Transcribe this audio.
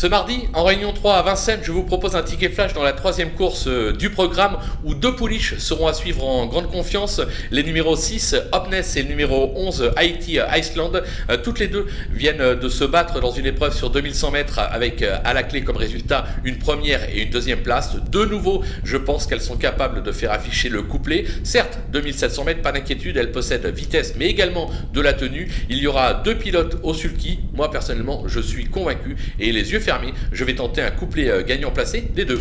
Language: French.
Ce mardi, en réunion 3 à Vincennes, je vous propose un ticket flash dans la troisième course euh, du programme où deux pouliches seront à suivre en grande confiance. Les numéros 6, Hopness et le numéro 11, Haiti Iceland. Euh, toutes les deux viennent euh, de se battre dans une épreuve sur 2100 mètres avec à la clé comme résultat une première et une deuxième place. De nouveau, je pense qu'elles sont capables de faire afficher le couplet. Certes, 2700 mètres, pas d'inquiétude, elles possèdent vitesse mais également de la tenue. Il y aura deux pilotes au sulky. Moi personnellement, je suis convaincu et les yeux fermés, je vais tenter un couplet euh, gagnant placé des deux.